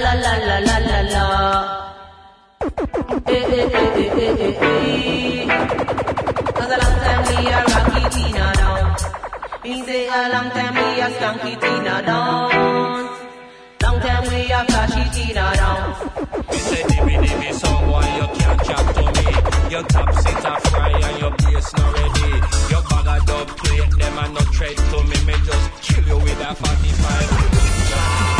la la la la la la. Eh eh eh eh eh eh. Cause a long time we a rocky Tina down. Me say a long time we a skanky Tina down. Long time we a flashy Tina down. Me say dimmy dimmy boy you can't chat to me. Your top sit a fry and your bass not ready. Your bag of dub plate them and no tread to me. Me just kill you with a 45.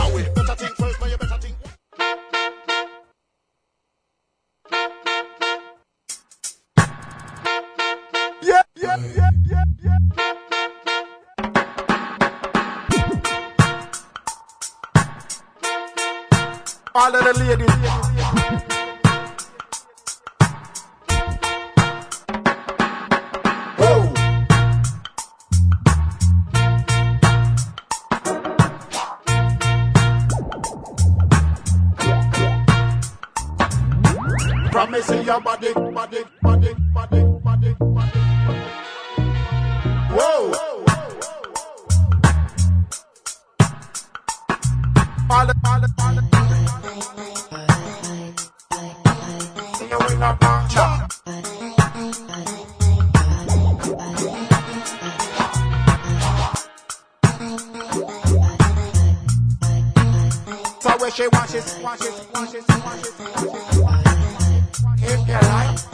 All of the ladies. Where she washes, washes, washes, washes, washes. If you.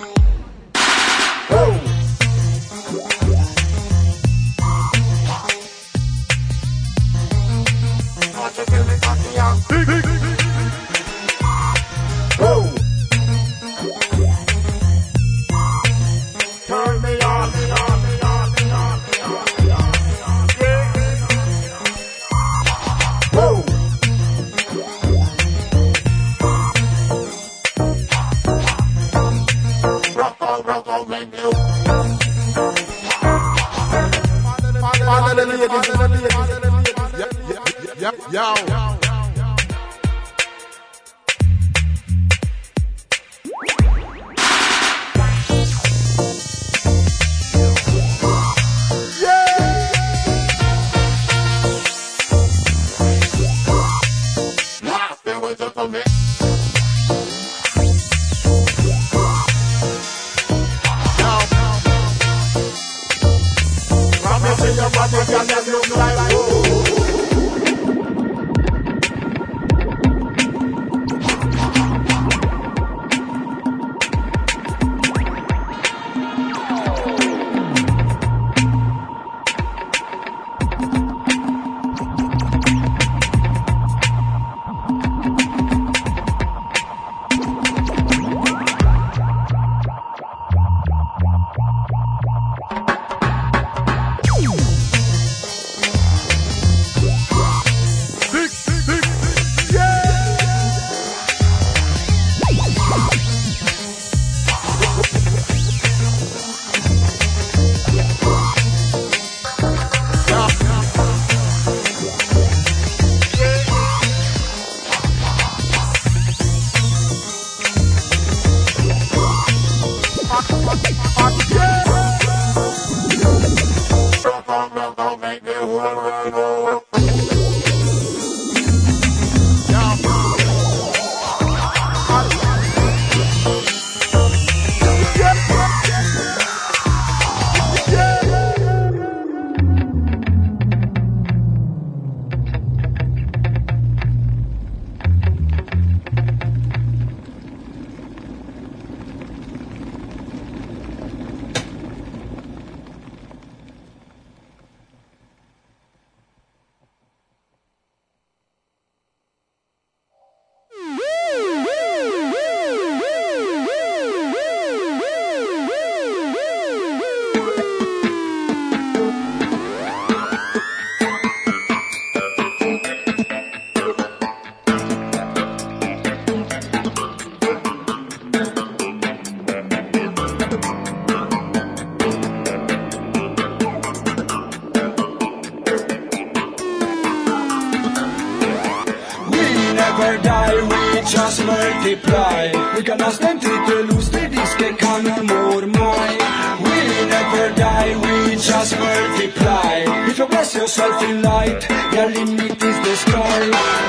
Light, your limit is the sky.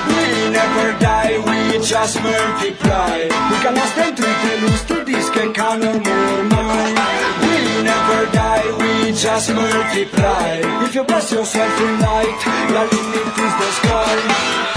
We never die, we just multiply. We ha stengt lite lust i disken, kan hon mår mai. We never die, we just multiply. If you bless yourself in light, your limit is the sky.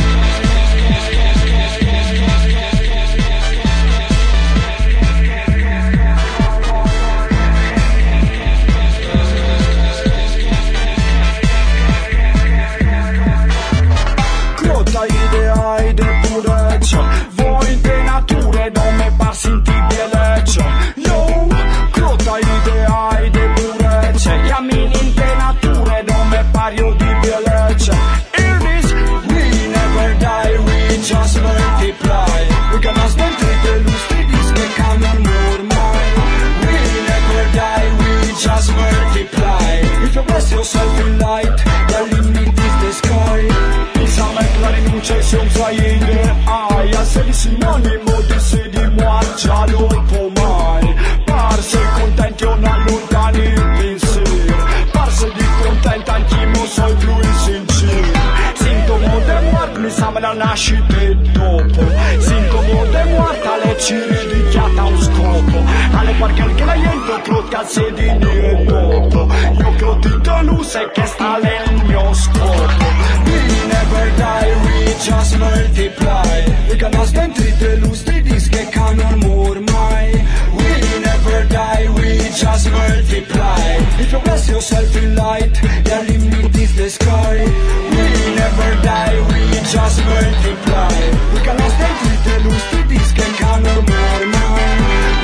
section flying the high A sedi sinonimo di sedi marcia dopo mai Parse contenti o non allontani il pensiero Parse di contenta anch'io sono più insincero Sintomo di morte mi sembra nascite dopo Sintomo di morte alle cire di chiata un scopo Alle qualche alghiaiento crocca sedi di dopo Io che ho detto croti sai che sta nel mio scopo Never die, we just multiply. We kan ha stengt lite lust i disken, kan hon mår mai We never die, we just multiply. If you bless yourself in light, your limit is the sky. We never die, we just multiply. We kan ha stengt lite lust i disken, kan hon mår mai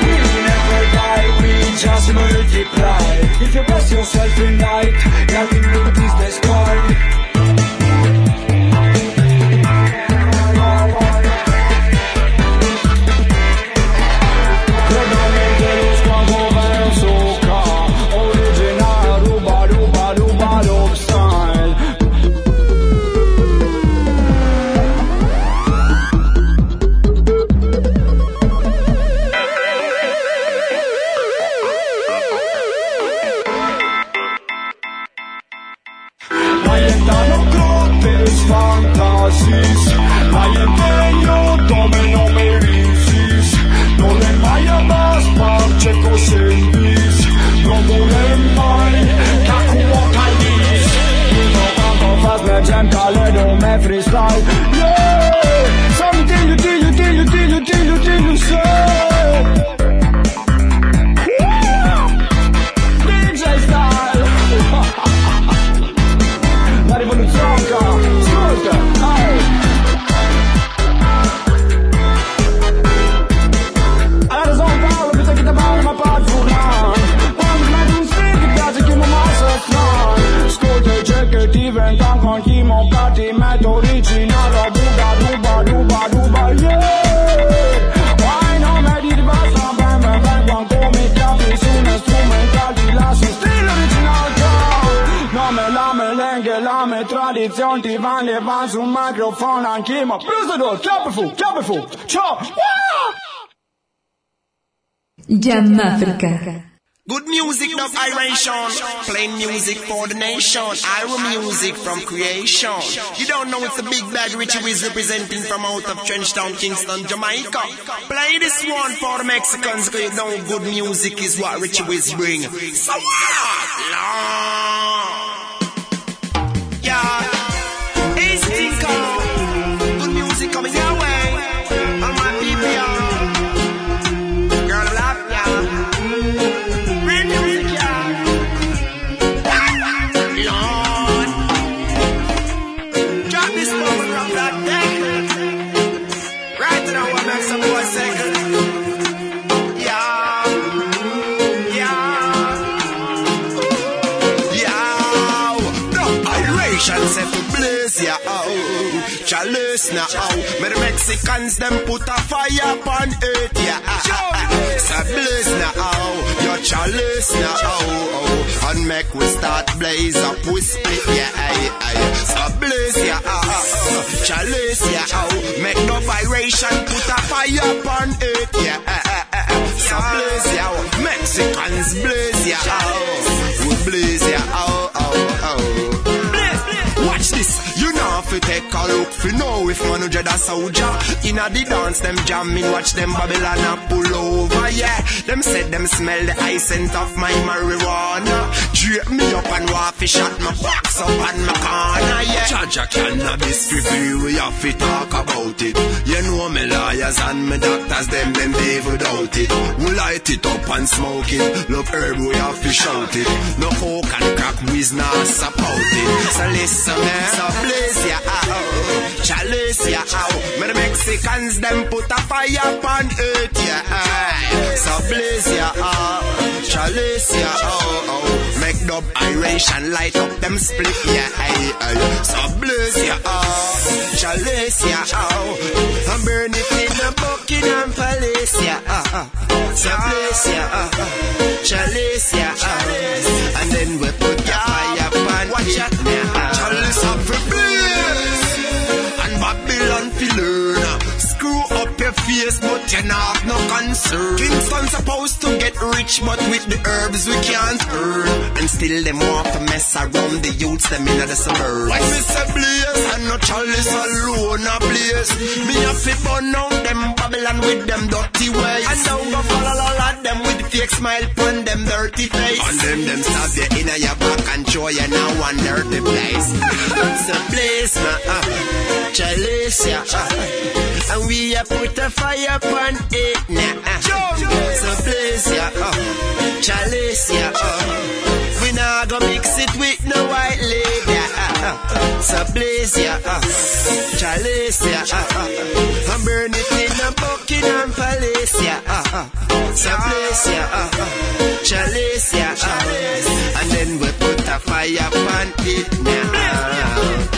We never die, we just multiply. If you bless yourself in light, your limit is the sky No me la melengue, la me tradizione Ti van le van sul microfono anch'io Ma preso chiappa fu, chiappa fu Ciao! Jamafrica. Good music, dub Iration. Playing music for the nation. Ira music from creation. You don't know it's a big bad Richie is representing from out of Trenchtown, Kingston, Jamaica. Play this one for the Mexicans because you know good music is what Richie Wiz bring. So what? Lord. Yeah. The Mexicans, them put a fire upon earth, yeah. So blaze now, oh. Your chalice now, oh, oh. And make we start blaze up, we split, yeah. So blaze ya, ah, ah, ah. chalice ya, oh. Make no vibration, put a fire upon it, yeah. ah, ah, ah, ah. So blaze ya, oh. Mexicans blaze ya, oh. We blaze ya, oh, oh, oh. You if you take a look, fi know if man dread a soldier. Inna the dance, them jamming, watch them Babylon a pull over, yeah. Them said them smell the high scent of my marijuana. Drape me up and waffy shot my box up on my corner, yeah. Charge a cannabis fi free, we have to talk about it. You know me lawyers and me doctors, them them live without it. We light it up and smoke it. Love herb, we have to shout it. No coke and crack, we's not it. So listen, man. So blaze ya out, chalice ya out. Me the Mexicans them put a fire upon it, yeah. So blaze ya ah, out, oh. chalice ya out. Oh, oh dub irish, and light up them split yeah. eye, eye. So bless ya heart, chalice ya heart, and burn it in the Buckingham Palace, yeah. Uh, uh. So bless ya heart, chalice ya heart, and then we put your fire pan, watch ya now. Chalice up for bliss, and Babylon filler. Your face, but you're not no concern. Kingston supposed to get rich, but with the herbs we can't earn. And still them want to mess around the youths them in the suburbs. When me say blaze, and no chalice alone a blaze. Me a to burn out them Babylon with them dirty ways. And don't go follow all of them with fake smile pon them dirty face. And them them stab you in your back and show you now one dirty place. so blaze, ma, uh, chalice, yeah, uh, and we a put a fire upon it now. Uh, so blaze, yeah, uh, chalice, yeah, uh, we not go mix it with no white lady. Uh, uh, so blaze, yeah, uh, chalice, yeah, uh, uh, and burn it in a Buckingham Palace, yeah, uh, so blaze, yeah, uh, uh, chalice, yeah, uh, and then we put a fire upon it now.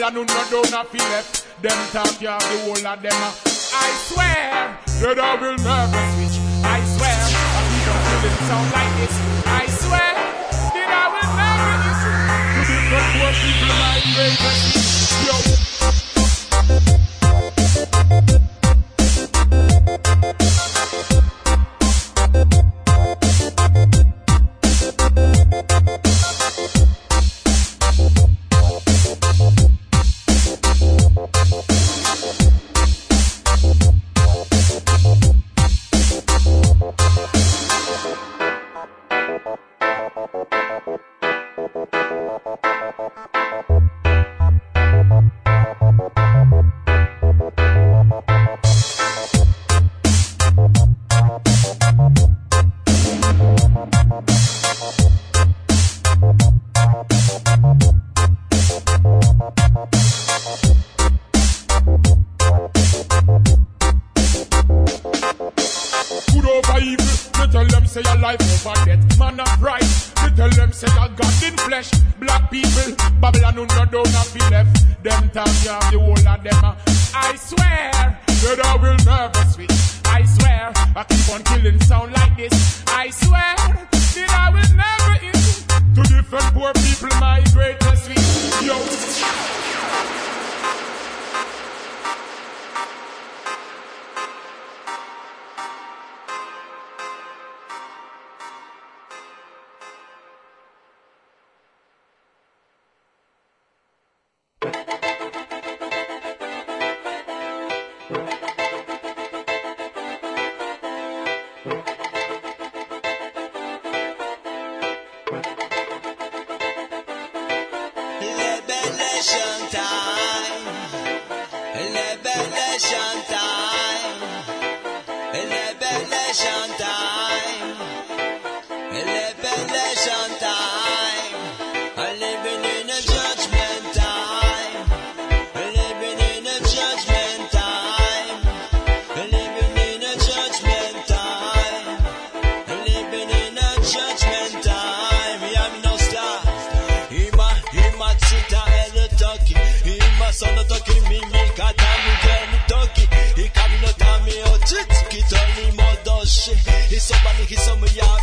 lion who no down a feel left. Them talk you have the whole of them. I swear, the devil never switch. I swear, we don't feel it sound like this. I swear, the devil never switch. You did not worship my greatest. Yo. よろしくお願いします。Hisamı yar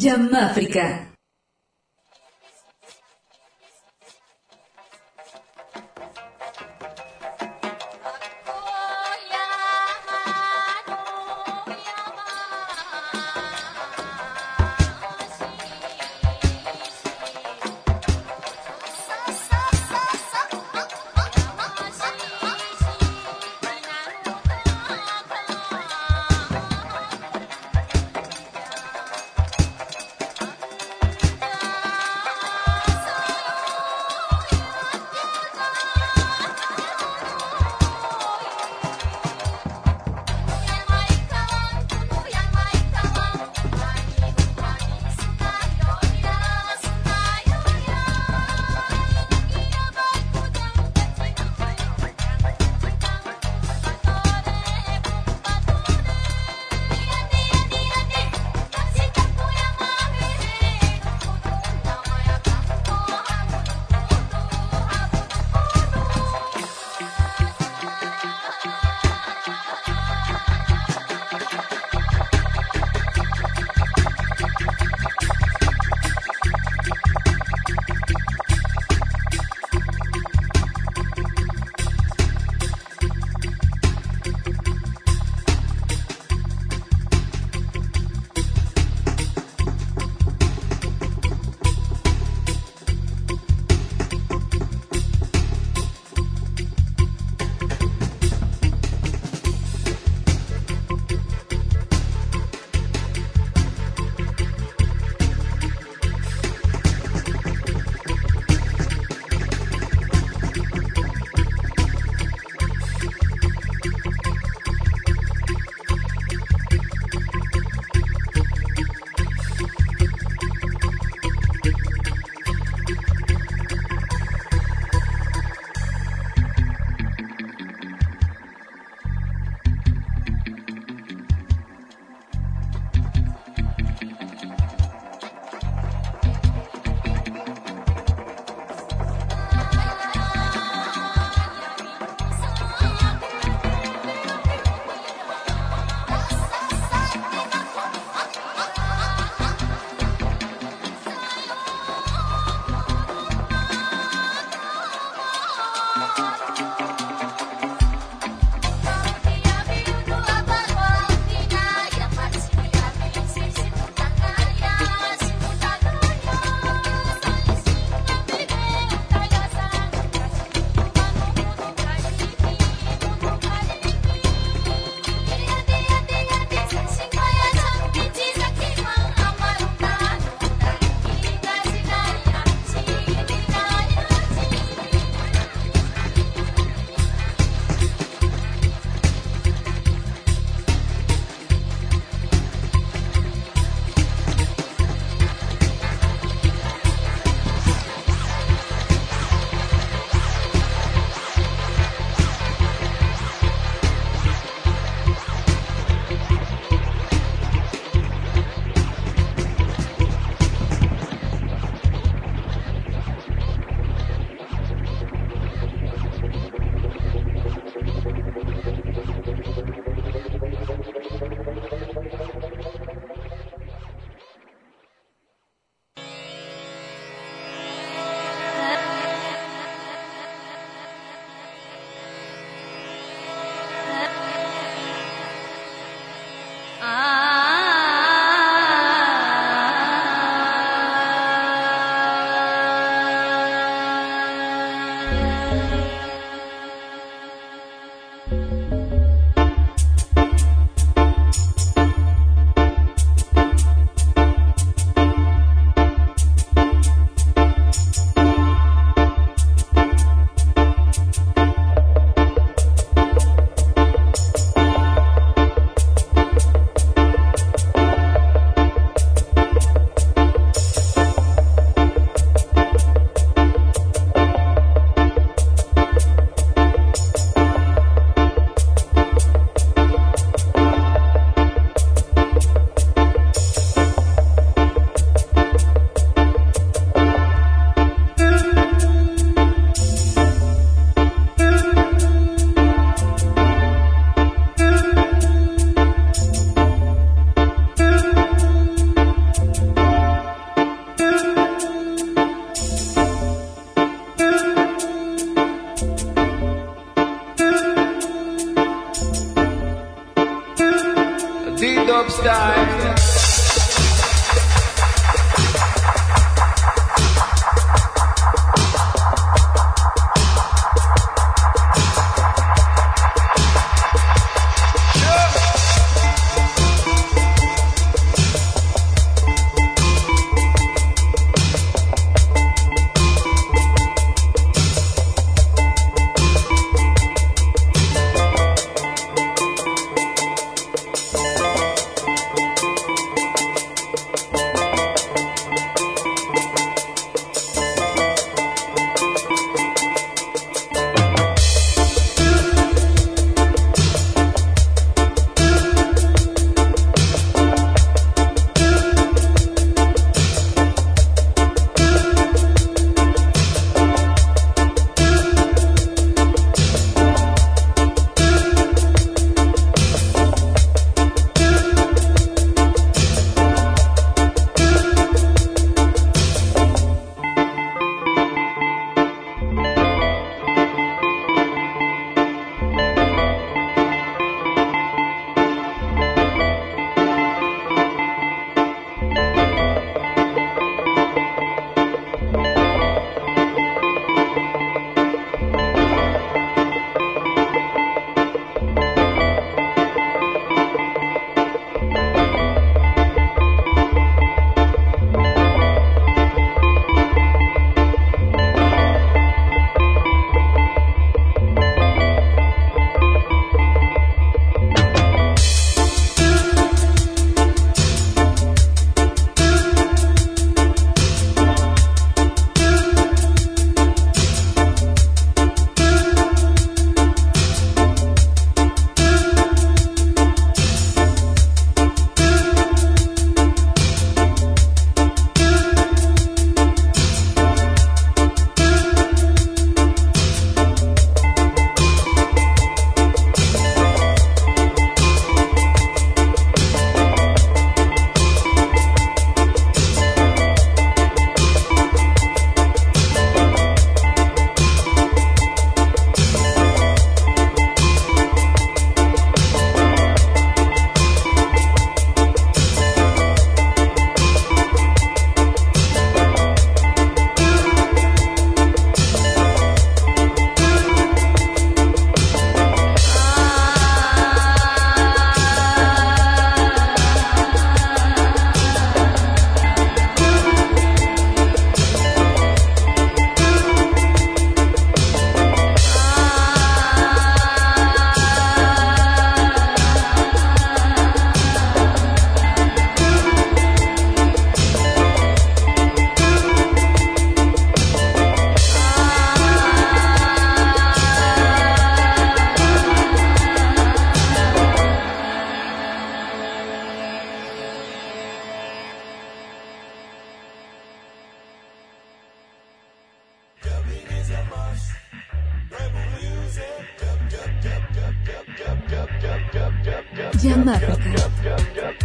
Jam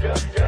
Africa. Jam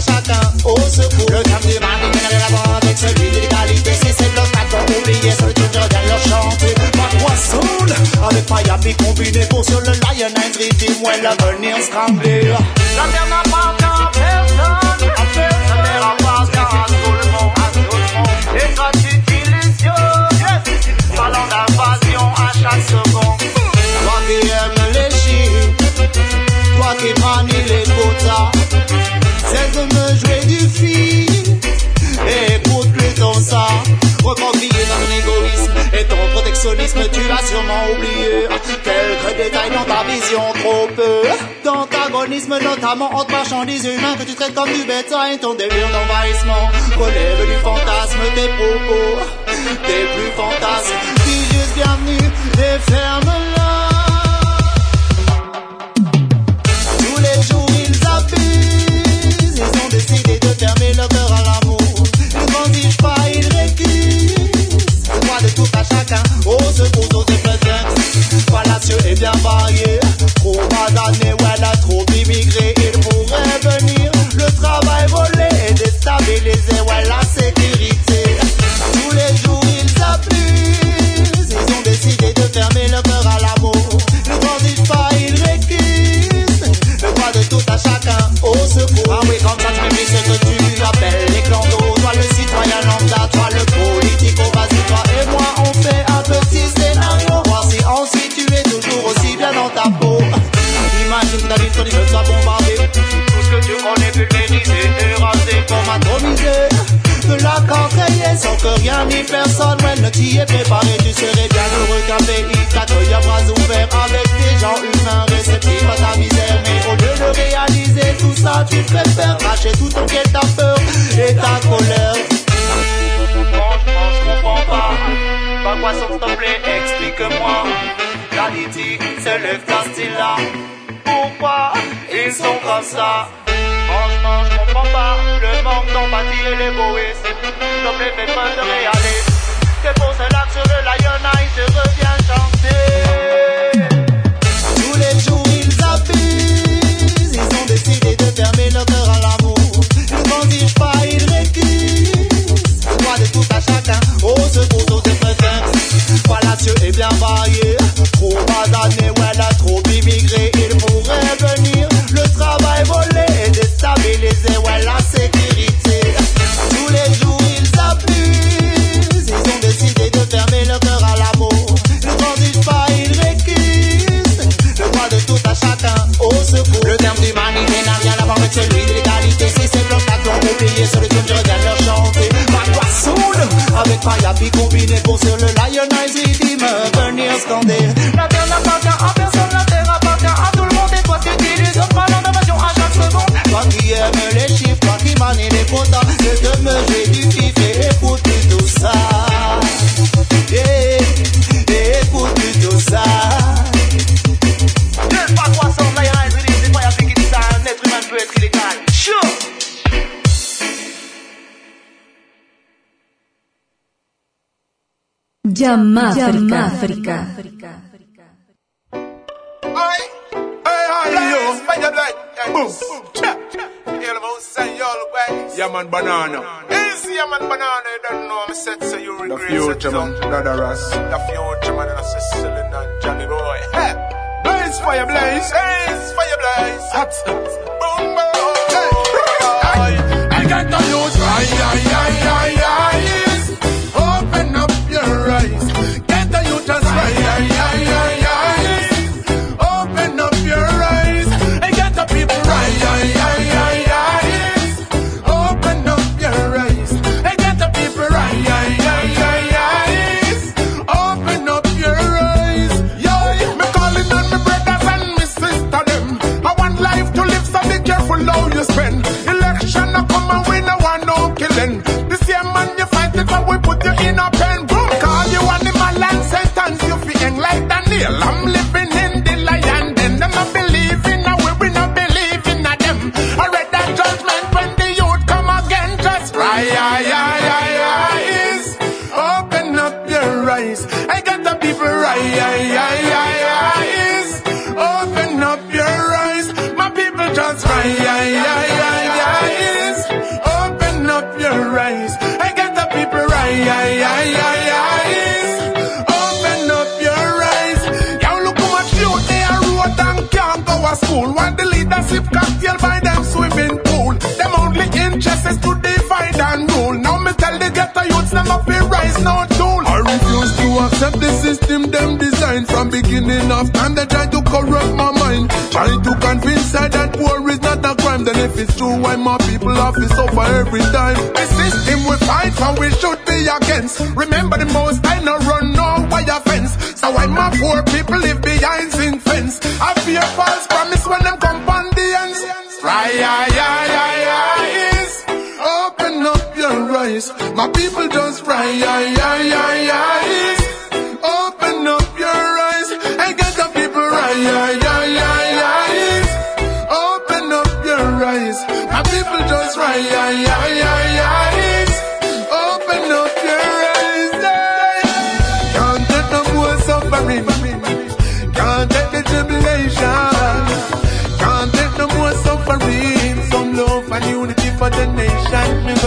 chacun au secours. Le terme du mal nous mène à l'avant avec celui de l'égalité. C'est celle de patron oublié, celui qui regarde leur chanter. Pas soul avec Miami combiné pour sur le Lion Entry. Dis-moi l'avenir scandé. La terre n'a pas ton égoïsme et ton protectionnisme, tu l'as sûrement oublié. Quelques détails dans ta vision, trop peu d'antagonisme, notamment entre marchandises humains que tu traites comme du bétail. Ton délire d'envahissement relève du fantasme, tes propos, tes plus fantasmes. Dis juste bienvenue et ferme-la. ce couteau de prétexte fallacieux et bien varié. Trop basané, voilà trop immigré, il pourrait venir. Le travail volé et déstabilisé, voilà sécurité. Tous les jours ils abusent, ils ont décidé de fermer le cœur à l'amour. Ne grandissent pas, ils récusent le droit de tout à chacun au secours. Ah oui, comme ça tu me ce que tu rien ni personne ouais, ne t'y est préparé. Tu serais bien heureux qu'un pays t'accueille à bras ouverts avec des gens humains réceptifs à ta misère. Mais au lieu de réaliser tout ça, tu préfères lâcher tout ton quête ta peur et ta colère. Franchement, je comprends pas. Pas quoi s'il te plaît, explique-moi. Qualité, c'est le style là. Pourquoi ils sont comme ça? Je comprends pas. Le manque d'empathie et l'égoïsme. S'il te plaît, fais pas de réalisme. C'est pour cela que sur le Lion Eye, je reviens chanter. Tous les jours ils abusent, ils ont décidé de fermer leur cœur à l'amour. Ils transigent pas, ils récusent. Droit de tout à chacun, au secours aux préférences. Voilà, Dieu est bien varié. Trop basané, ouais, là, trop immigré. Il fermer leur cœur à l'amour. Ils transigent pas, ils récusent. Le droit de tout à chacun, au secours. Le terme d'humanité n'a rien à voir avec celui de l'égalité. Si c'est bloc à clan oublié sur le film, je reviens leur chanter. Ma soul, avec Payapi combiné pour sur le Lionize, il dit me venir scander. La terre n'appartient à personne, la terre appartient à tout le monde. Et toi, tu utilises ballon d'invasion à chaque seconde. Toi qui aimes les chiffres, toi qui manie les quotas, je te me fais y'all way. Yeah, man, banana. Easy, yeah, man, banana. You don't know, I'm set, so you regret. The future, man, brother Ross. The future, man, and I say, Celine and Johnny boy. Hey, blaze, fire blaze. Blaze, fire blaze. Hot, boom, boom. Hey, I got the youth, ay, ay, ay, ay, ay. Open up your eyes. Get the youth as right, to. Want the leadership cocktail by them swimming pool. Them only interest is to divide and rule. Now me tell the ghetto youths them up here rise no tool. I refuse to accept the system them designed from beginning of time. They try to corrupt my mind, trying to convince I that war is not a crime. Then if it's true, why my people have to suffer every time? The system we fight for, we should be against. Remember the most I no run no wire fence. My poor people live behind zinc fence? I fear false promise when them come on the ends. Right, eyes. Open up your eyes. My people just cry, ay, ay,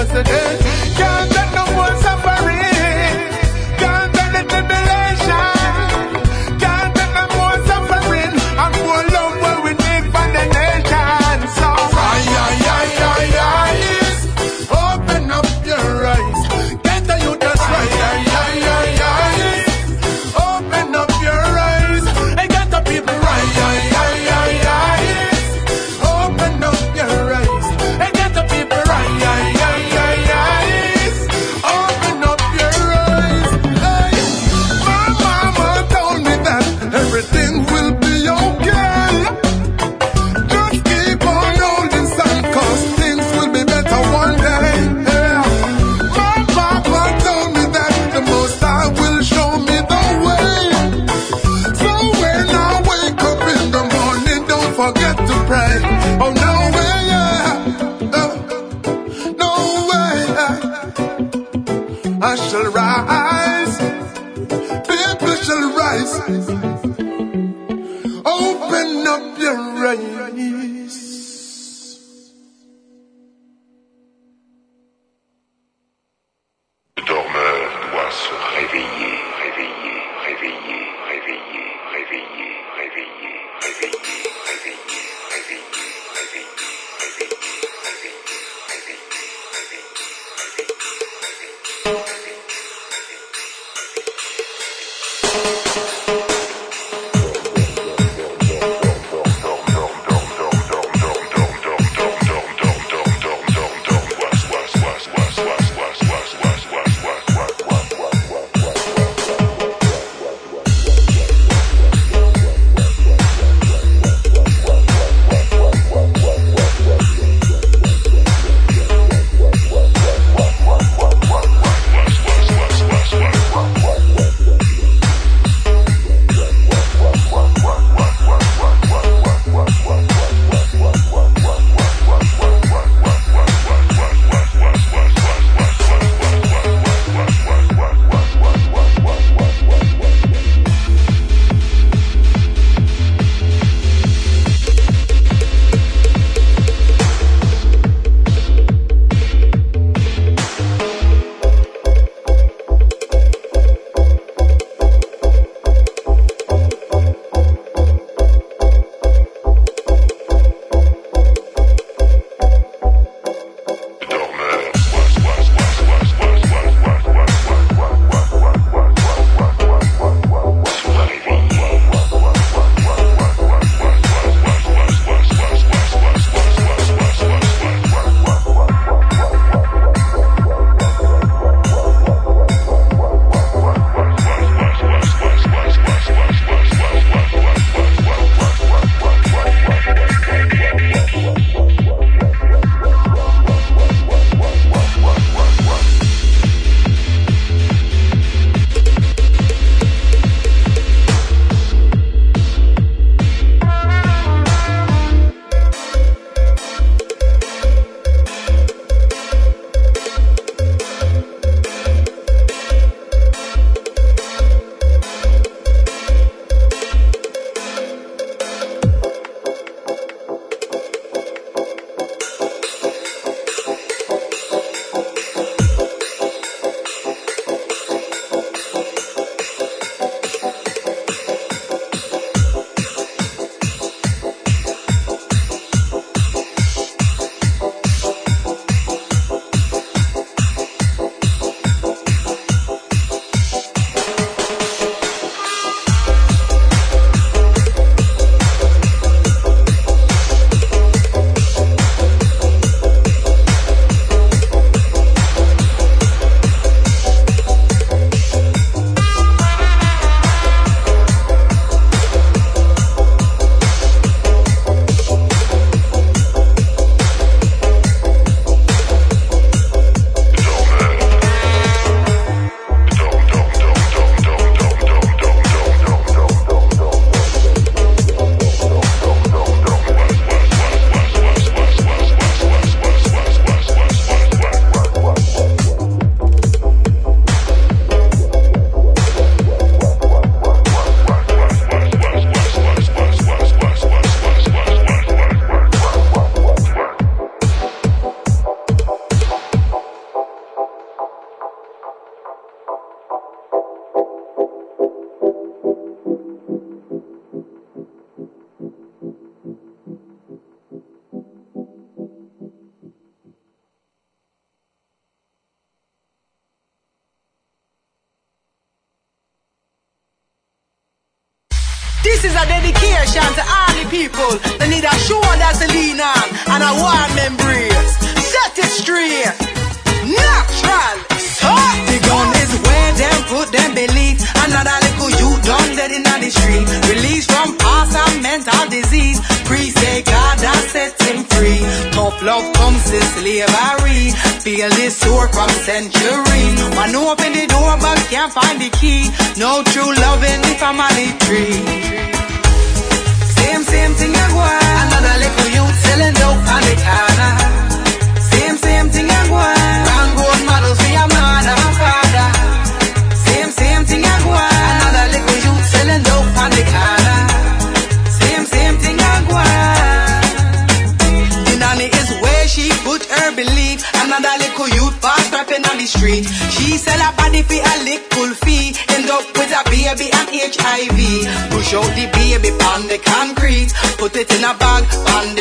go. Can't Show the baby on the concrete. Put it in a bag on the